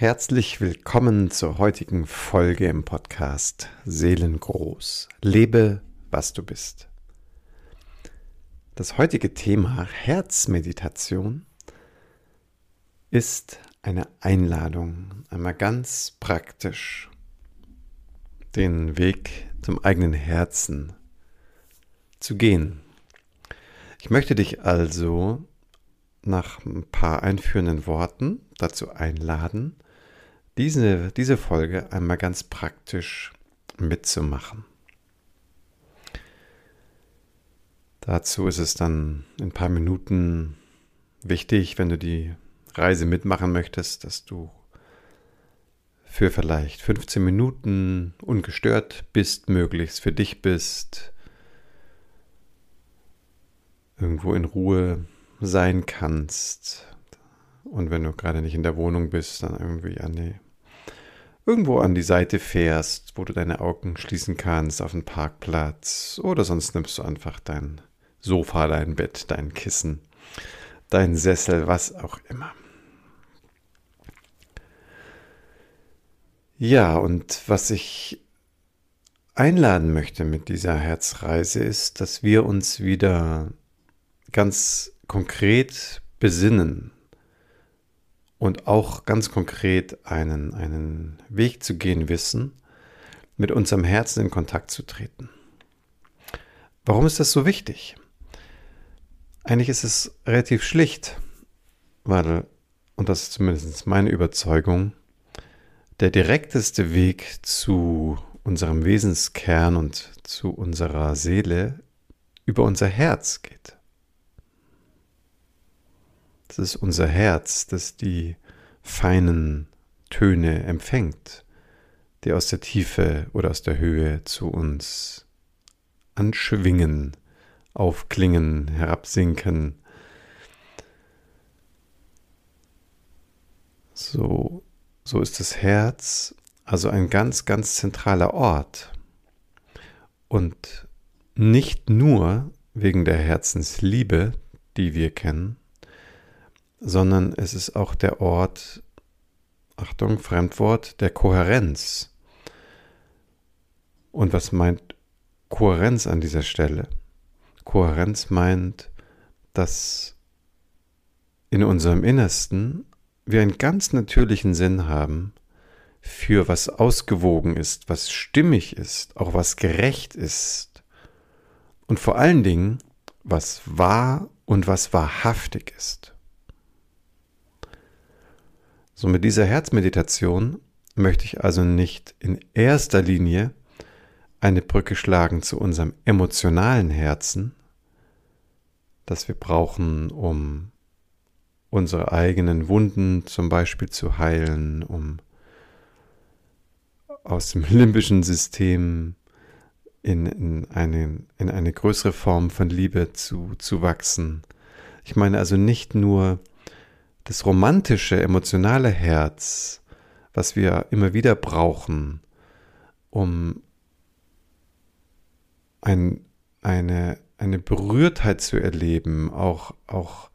Herzlich willkommen zur heutigen Folge im Podcast Seelengroß. Lebe, was du bist. Das heutige Thema Herzmeditation ist eine Einladung, einmal ganz praktisch den Weg zum eigenen Herzen zu gehen. Ich möchte dich also nach ein paar einführenden Worten dazu einladen, diese, diese Folge einmal ganz praktisch mitzumachen. Dazu ist es dann in ein paar Minuten wichtig, wenn du die Reise mitmachen möchtest, dass du für vielleicht 15 Minuten ungestört bist, möglichst für dich bist, irgendwo in Ruhe sein kannst. Und wenn du gerade nicht in der Wohnung bist, dann irgendwie an die, irgendwo an die Seite fährst, wo du deine Augen schließen kannst, auf einen Parkplatz. Oder sonst nimmst du einfach dein Sofa, dein Bett, dein Kissen, dein Sessel, was auch immer. Ja, und was ich einladen möchte mit dieser Herzreise ist, dass wir uns wieder ganz konkret besinnen und auch ganz konkret einen, einen Weg zu gehen wissen, mit unserem Herzen in Kontakt zu treten. Warum ist das so wichtig? Eigentlich ist es relativ schlicht, weil, und das ist zumindest meine Überzeugung, der direkteste Weg zu unserem Wesenskern und zu unserer Seele über unser Herz geht. Das ist unser Herz, das die feinen Töne empfängt, die aus der Tiefe oder aus der Höhe zu uns anschwingen, aufklingen, herabsinken. So, so ist das Herz also ein ganz, ganz zentraler Ort. Und nicht nur wegen der Herzensliebe, die wir kennen, sondern es ist auch der Ort, Achtung, Fremdwort, der Kohärenz. Und was meint Kohärenz an dieser Stelle? Kohärenz meint, dass in unserem Innersten wir einen ganz natürlichen Sinn haben für was ausgewogen ist, was stimmig ist, auch was gerecht ist und vor allen Dingen, was wahr und was wahrhaftig ist. So mit dieser Herzmeditation möchte ich also nicht in erster Linie eine Brücke schlagen zu unserem emotionalen Herzen, das wir brauchen, um unsere eigenen Wunden zum Beispiel zu heilen, um aus dem limbischen System in, in, eine, in eine größere Form von Liebe zu, zu wachsen. Ich meine also nicht nur das romantische, emotionale Herz, was wir immer wieder brauchen, um ein, eine, eine Berührtheit zu erleben, auch, auch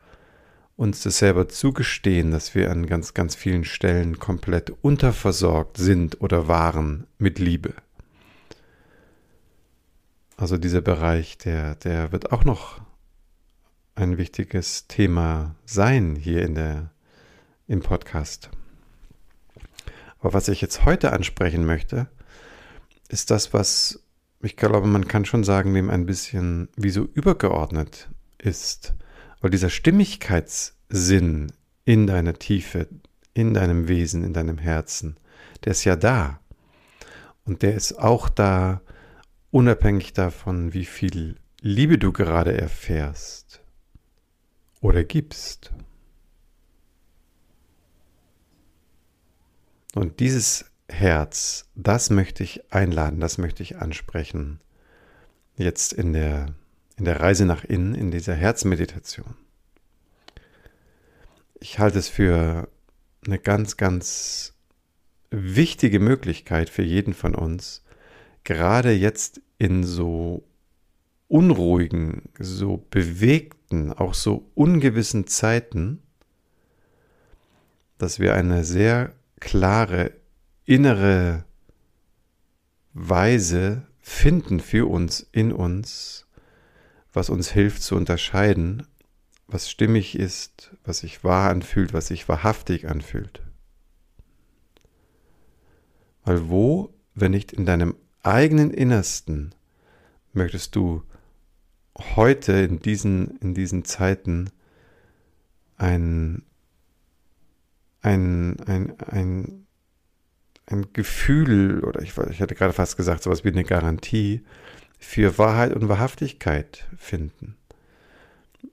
uns das selber zugestehen, dass wir an ganz, ganz vielen Stellen komplett unterversorgt sind oder waren mit Liebe. Also dieser Bereich, der, der wird auch noch ein wichtiges Thema sein hier in der, im Podcast. Aber was ich jetzt heute ansprechen möchte, ist das, was ich glaube, man kann schon sagen, dem ein bisschen wie so übergeordnet ist. Weil dieser Stimmigkeitssinn in deiner Tiefe, in deinem Wesen, in deinem Herzen, der ist ja da. Und der ist auch da, unabhängig davon, wie viel Liebe du gerade erfährst oder gibst. Und dieses Herz, das möchte ich einladen, das möchte ich ansprechen. Jetzt in der, in der Reise nach innen, in dieser Herzmeditation. Ich halte es für eine ganz, ganz wichtige Möglichkeit für jeden von uns, gerade jetzt in so unruhigen, so bewegten, auch so ungewissen Zeiten, dass wir eine sehr klare innere Weise finden für uns, in uns, was uns hilft zu unterscheiden, was stimmig ist, was sich wahr anfühlt, was sich wahrhaftig anfühlt. Weil wo, wenn nicht in deinem eigenen Innersten, möchtest du heute in diesen, in diesen Zeiten ein, ein, ein, ein, ein Gefühl oder ich, ich hatte gerade fast gesagt, sowas wie eine Garantie für Wahrheit und Wahrhaftigkeit finden.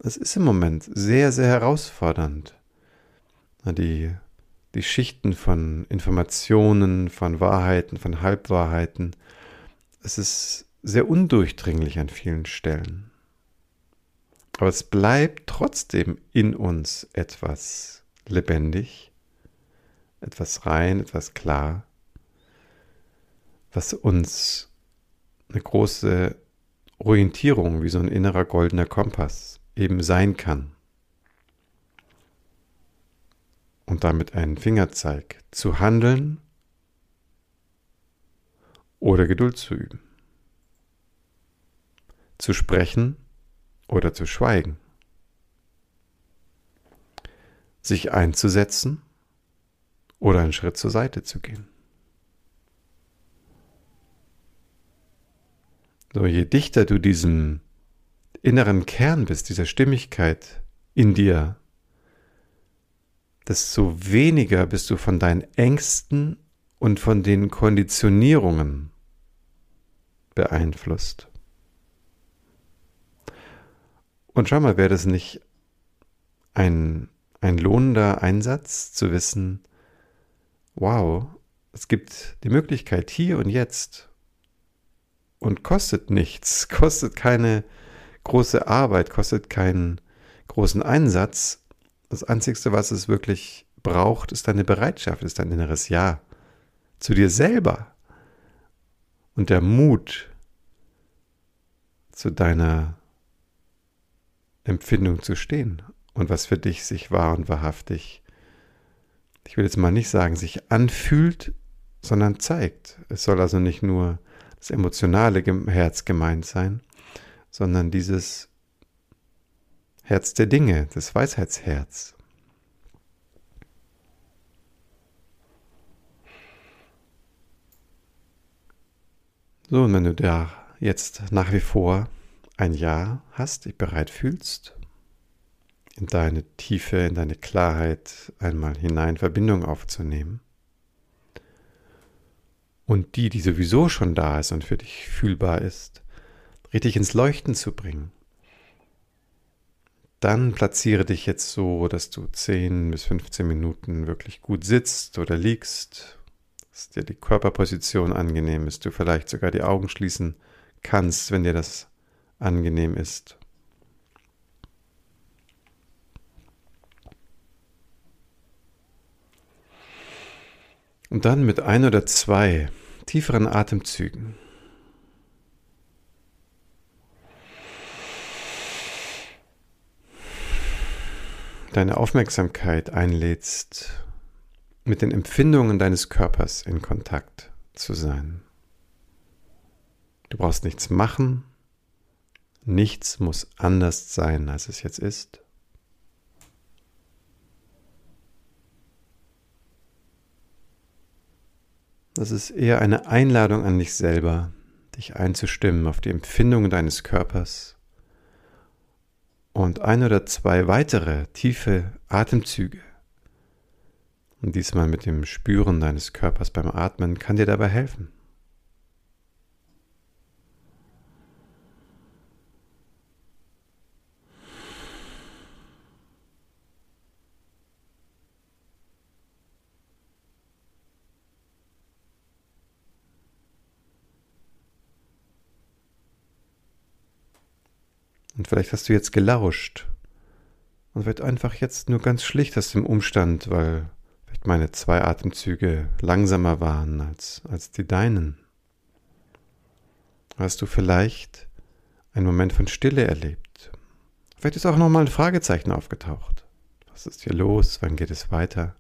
Es ist im Moment sehr, sehr herausfordernd. Die, die Schichten von Informationen, von Wahrheiten, von Halbwahrheiten. Es ist sehr undurchdringlich an vielen Stellen. Aber es bleibt trotzdem in uns etwas lebendig, etwas rein, etwas klar, was uns eine große Orientierung wie so ein innerer goldener Kompass eben sein kann. Und damit einen Fingerzeig zu handeln oder Geduld zu üben. Zu sprechen oder zu schweigen. Sich einzusetzen oder einen Schritt zur Seite zu gehen. So, je dichter du diesem inneren Kern bist, dieser Stimmigkeit in dir, desto weniger bist du von deinen Ängsten und von den Konditionierungen beeinflusst. Und schau mal, wäre das nicht ein, ein lohnender Einsatz zu wissen, wow, es gibt die Möglichkeit hier und jetzt und kostet nichts, kostet keine große Arbeit, kostet keinen großen Einsatz. Das Einzige, was es wirklich braucht, ist deine Bereitschaft, ist dein inneres Ja zu dir selber und der Mut zu deiner Empfindung zu stehen und was für dich sich wahr und wahrhaftig, ich will jetzt mal nicht sagen, sich anfühlt, sondern zeigt. Es soll also nicht nur das emotionale Herz gemeint sein, sondern dieses Herz der Dinge, das Weisheitsherz. So, und wenn du da jetzt nach wie vor ein Ja hast, dich bereit fühlst, in deine Tiefe, in deine Klarheit einmal hinein Verbindung aufzunehmen, und die, die sowieso schon da ist und für dich fühlbar ist, richtig ins Leuchten zu bringen. Dann platziere dich jetzt so, dass du 10 bis 15 Minuten wirklich gut sitzt oder liegst, dass dir die Körperposition angenehm ist, du vielleicht sogar die Augen schließen kannst, wenn dir das angenehm ist. Und dann mit ein oder zwei tieferen Atemzügen deine Aufmerksamkeit einlädst, mit den Empfindungen deines Körpers in Kontakt zu sein. Du brauchst nichts machen, nichts muss anders sein, als es jetzt ist. Das ist eher eine Einladung an dich selber, dich einzustimmen auf die Empfindungen deines Körpers und ein oder zwei weitere tiefe Atemzüge. Und diesmal mit dem Spüren deines Körpers beim Atmen kann dir dabei helfen. Und vielleicht hast du jetzt gelauscht und wird einfach jetzt nur ganz schlicht aus dem Umstand, weil vielleicht meine zwei Atemzüge langsamer waren als, als die deinen. Hast du vielleicht einen Moment von Stille erlebt? Vielleicht ist auch nochmal ein Fragezeichen aufgetaucht. Was ist hier los? Wann geht es weiter?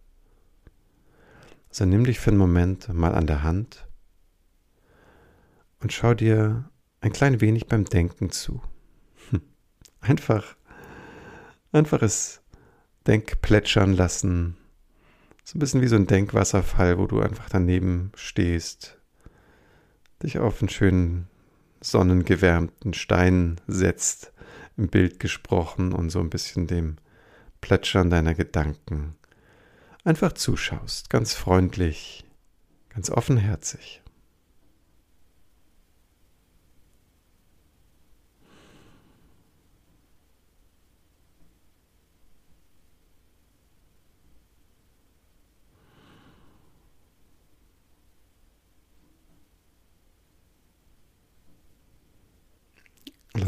Also nimm dich für einen Moment mal an der Hand und schau dir ein klein wenig beim Denken zu. Einfach, einfach es Denkplätschern lassen. So ein bisschen wie so ein Denkwasserfall, wo du einfach daneben stehst, dich auf einen schönen sonnengewärmten Stein setzt, im Bild gesprochen und so ein bisschen dem Plätschern deiner Gedanken einfach zuschaust, ganz freundlich, ganz offenherzig.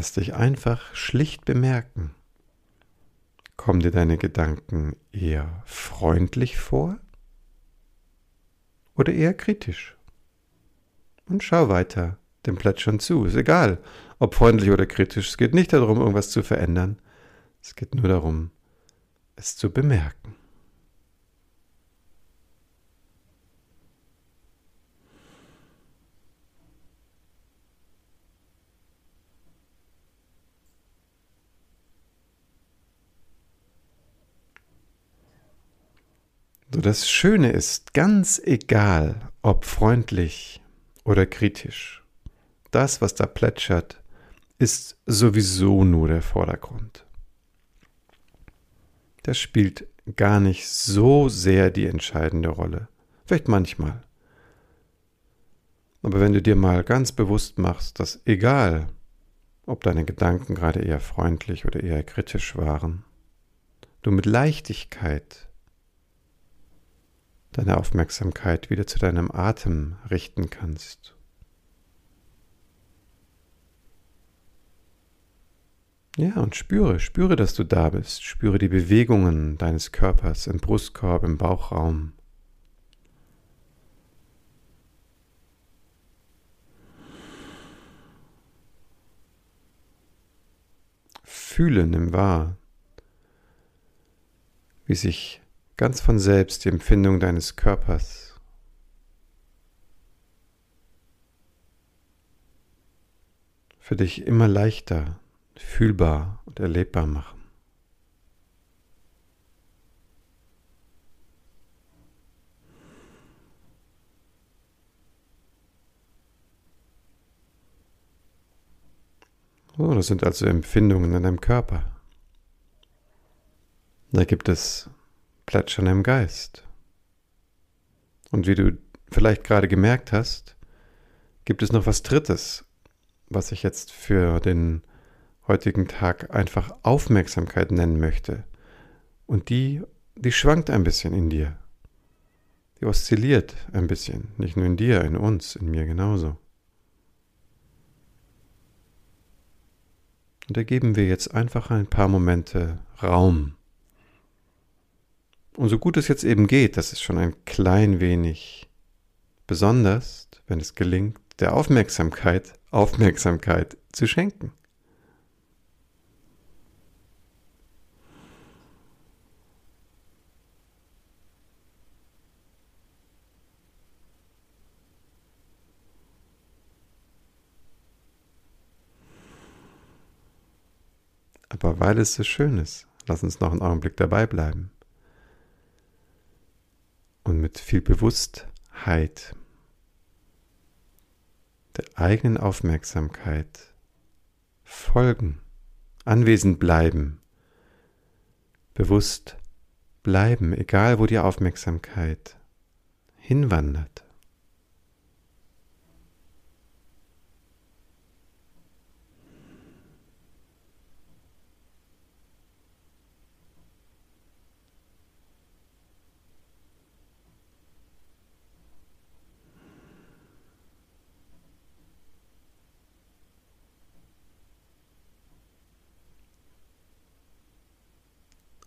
Lass dich einfach schlicht bemerken. Kommen dir deine Gedanken eher freundlich vor oder eher kritisch? Und schau weiter dem Plätschern zu. Ist egal, ob freundlich oder kritisch. Es geht nicht darum, irgendwas zu verändern. Es geht nur darum, es zu bemerken. So das Schöne ist, ganz egal, ob freundlich oder kritisch, das, was da plätschert, ist sowieso nur der Vordergrund. Das spielt gar nicht so sehr die entscheidende Rolle. Vielleicht manchmal. Aber wenn du dir mal ganz bewusst machst, dass egal, ob deine Gedanken gerade eher freundlich oder eher kritisch waren, du mit Leichtigkeit deine Aufmerksamkeit wieder zu deinem Atem richten kannst. Ja, und spüre, spüre, dass du da bist. Spüre die Bewegungen deines Körpers im Brustkorb, im Bauchraum. Fühle, nimm wahr, wie sich ganz von selbst die Empfindung deines Körpers. Für dich immer leichter, fühlbar und erlebbar machen. Oh, das sind also Empfindungen in deinem Körper. Da gibt es Plätschern im Geist. Und wie du vielleicht gerade gemerkt hast, gibt es noch was Drittes, was ich jetzt für den heutigen Tag einfach Aufmerksamkeit nennen möchte. Und die, die schwankt ein bisschen in dir. Die oszilliert ein bisschen, nicht nur in dir, in uns, in mir genauso. Und da geben wir jetzt einfach ein paar Momente Raum und so gut es jetzt eben geht, das ist schon ein klein wenig besonders, wenn es gelingt, der Aufmerksamkeit Aufmerksamkeit zu schenken. Aber weil es so schön ist, lass uns noch einen Augenblick dabei bleiben und mit viel Bewusstheit der eigenen Aufmerksamkeit folgen, anwesend bleiben, bewusst bleiben, egal wo die Aufmerksamkeit hinwandert.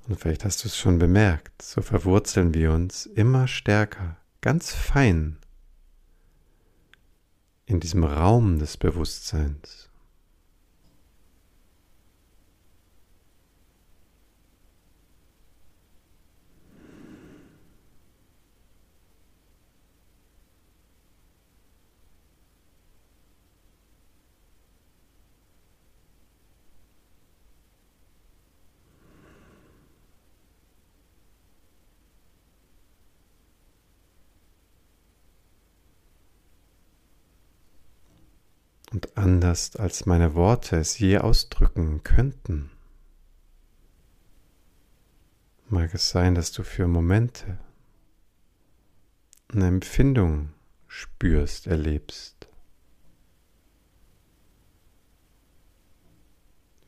Und vielleicht hast du es schon bemerkt, so verwurzeln wir uns immer stärker, ganz fein in diesem Raum des Bewusstseins. und anders als meine Worte es je ausdrücken könnten. Mag es sein, dass du für Momente eine Empfindung spürst, erlebst.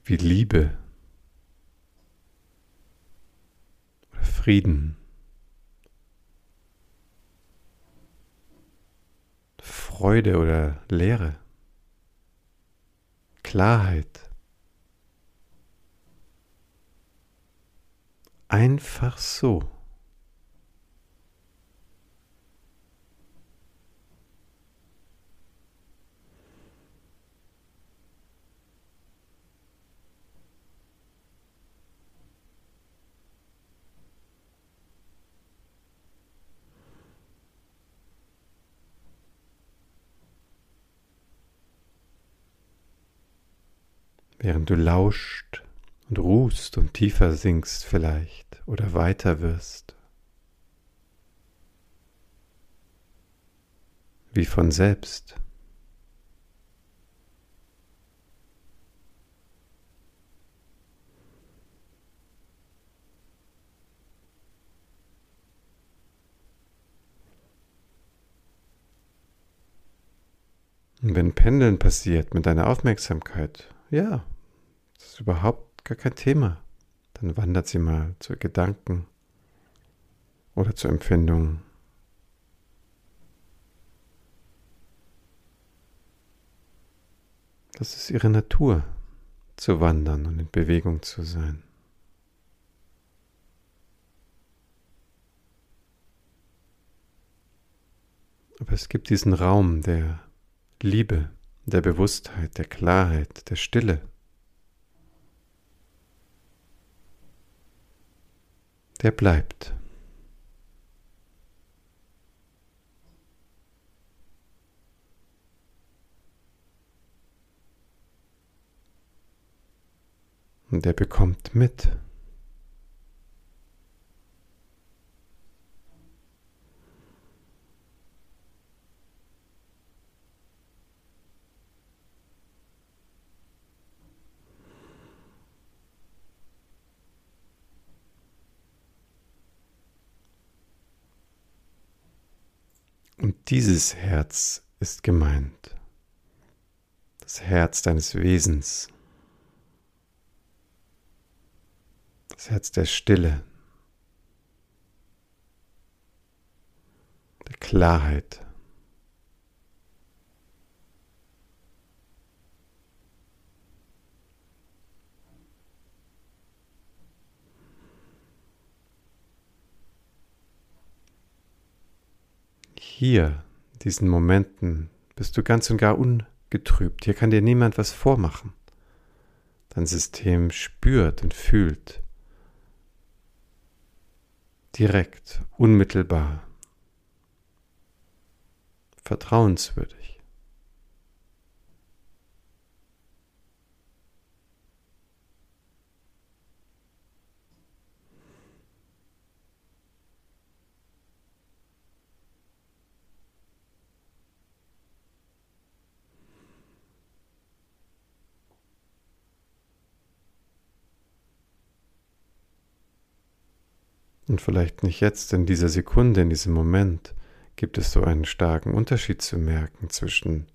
Wie Liebe oder Frieden, Freude oder Leere. Klarheit. Einfach so. Während du lauscht und ruhst und tiefer sinkst vielleicht oder weiter wirst. Wie von selbst. Und wenn Pendeln passiert mit deiner Aufmerksamkeit, ja, das ist überhaupt gar kein Thema. Dann wandert sie mal zu Gedanken oder zu Empfindungen. Das ist ihre Natur, zu wandern und in Bewegung zu sein. Aber es gibt diesen Raum der Liebe, der Bewusstheit, der Klarheit, der Stille. Der bleibt. Und der bekommt mit. Und dieses Herz ist gemeint. Das Herz deines Wesens. Das Herz der Stille. Der Klarheit. Hier, diesen Momenten, bist du ganz und gar ungetrübt. Hier kann dir niemand was vormachen. Dein System spürt und fühlt direkt, unmittelbar, vertrauenswürdig. Und vielleicht nicht jetzt, in dieser Sekunde, in diesem Moment, gibt es so einen starken Unterschied zu merken zwischen,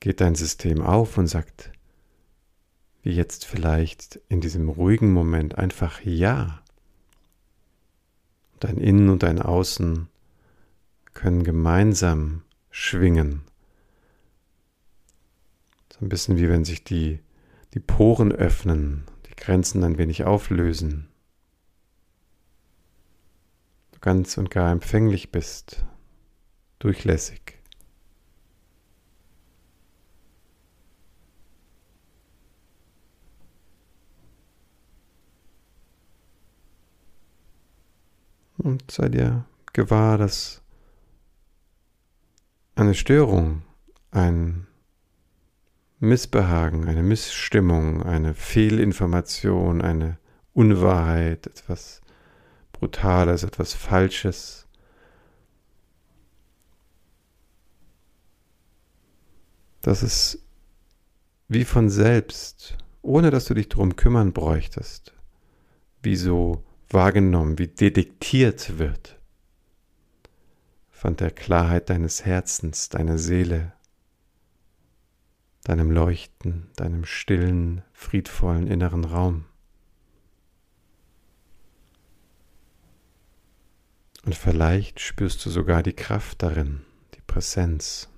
geht dein System auf und sagt, wie jetzt vielleicht in diesem ruhigen Moment einfach Ja. Dein Innen und dein Außen können gemeinsam schwingen. So ein bisschen wie wenn sich die, die Poren öffnen, die Grenzen ein wenig auflösen ganz und gar empfänglich bist, durchlässig. Und sei dir gewahr, dass eine Störung, ein Missbehagen, eine Missstimmung, eine Fehlinformation, eine Unwahrheit, etwas Brutales, etwas Falsches. dass es wie von selbst, ohne dass du dich darum kümmern bräuchtest, wie so wahrgenommen, wie detektiert wird von der Klarheit deines Herzens, deiner Seele, deinem Leuchten, deinem stillen, friedvollen inneren Raum. Und vielleicht spürst du sogar die Kraft darin, die Präsenz.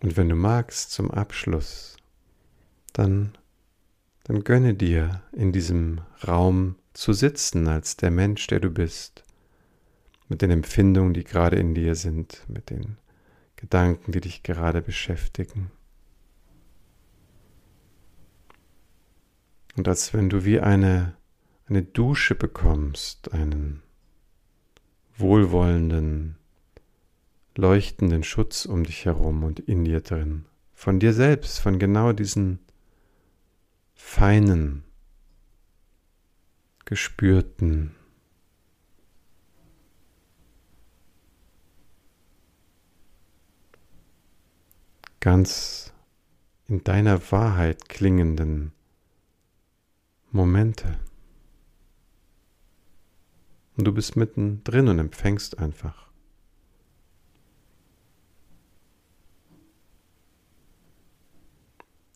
Und wenn du magst zum Abschluss, dann, dann gönne dir in diesem Raum zu sitzen als der Mensch, der du bist, mit den Empfindungen, die gerade in dir sind, mit den Gedanken, die dich gerade beschäftigen. Und als wenn du wie eine, eine Dusche bekommst, einen wohlwollenden, leuchtenden Schutz um dich herum und in dir drin. Von dir selbst, von genau diesen feinen, gespürten, ganz in deiner Wahrheit klingenden Momente. Und du bist mittendrin und empfängst einfach.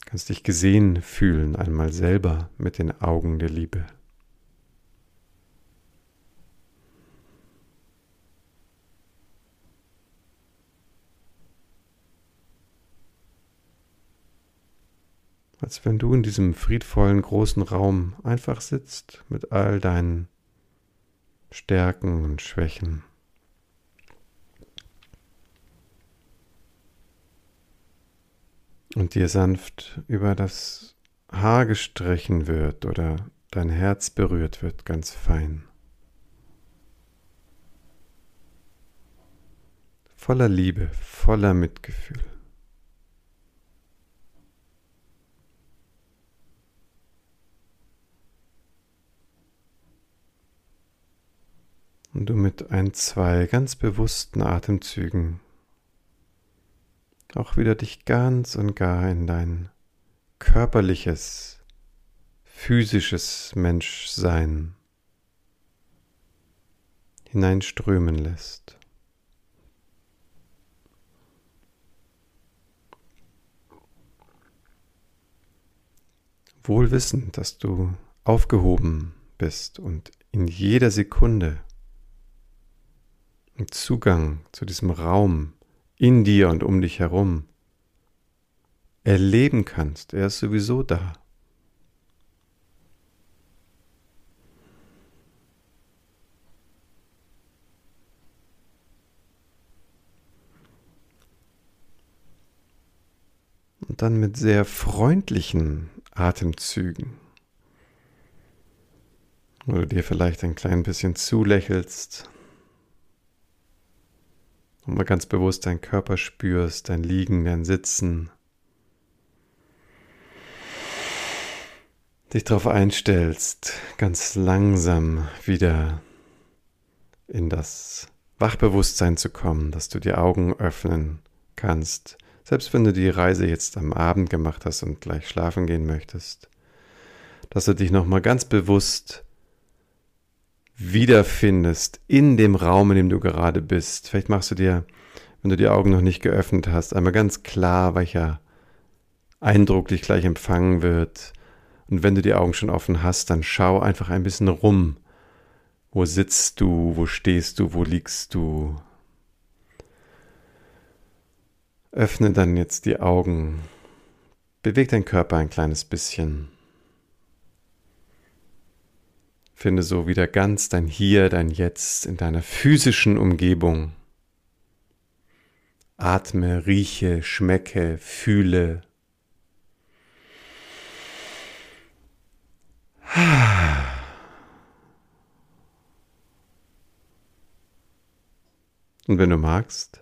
Kannst dich gesehen fühlen, einmal selber mit den Augen der Liebe. Als wenn du in diesem friedvollen großen Raum einfach sitzt mit all deinen Stärken und Schwächen. und dir sanft über das Haar gestrichen wird oder dein Herz berührt wird, ganz fein. Voller Liebe, voller Mitgefühl. Und du mit ein, zwei ganz bewussten Atemzügen auch wieder dich ganz und gar in dein körperliches, physisches Menschsein hineinströmen lässt. Wohl wissend, dass du aufgehoben bist und in jeder Sekunde Zugang zu diesem Raum in dir und um dich herum erleben kannst. Er ist sowieso da. Und dann mit sehr freundlichen Atemzügen, wo du dir vielleicht ein klein bisschen zulächelst und mal ganz bewusst deinen Körper spürst, dein Liegen, dein Sitzen. Dich darauf einstellst, ganz langsam wieder in das Wachbewusstsein zu kommen, dass du die Augen öffnen kannst, selbst wenn du die Reise jetzt am Abend gemacht hast und gleich schlafen gehen möchtest, dass du dich nochmal ganz bewusst wiederfindest in dem Raum, in dem du gerade bist. Vielleicht machst du dir, wenn du die Augen noch nicht geöffnet hast, einmal ganz klar, welcher Eindruck dich gleich empfangen wird. Und wenn du die Augen schon offen hast, dann schau einfach ein bisschen rum. Wo sitzt du? Wo stehst du? Wo liegst du? Öffne dann jetzt die Augen. Beweg deinen Körper ein kleines bisschen. Finde so wieder ganz dein Hier, dein Jetzt in deiner physischen Umgebung. Atme, rieche, schmecke, fühle. Und wenn du magst,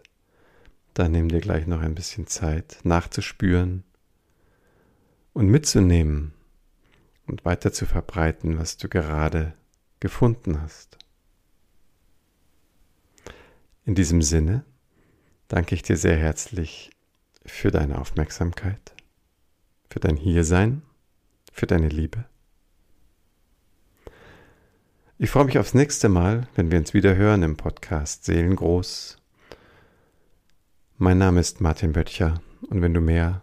dann nimm dir gleich noch ein bisschen Zeit nachzuspüren und mitzunehmen und weiter zu verbreiten, was du gerade gefunden hast. In diesem Sinne danke ich dir sehr herzlich für deine Aufmerksamkeit, für dein Hiersein, für deine Liebe. Ich freue mich aufs nächste Mal, wenn wir uns wieder hören im Podcast Seelengroß. Mein Name ist Martin Böttcher und wenn du mehr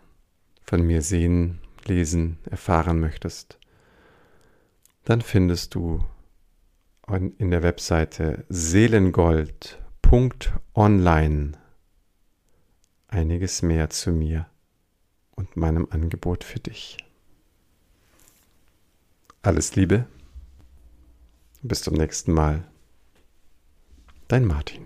von mir sehen, lesen, erfahren möchtest, dann findest du in der Webseite seelengold.online einiges mehr zu mir und meinem Angebot für dich. Alles Liebe, bis zum nächsten Mal. Dein Martin.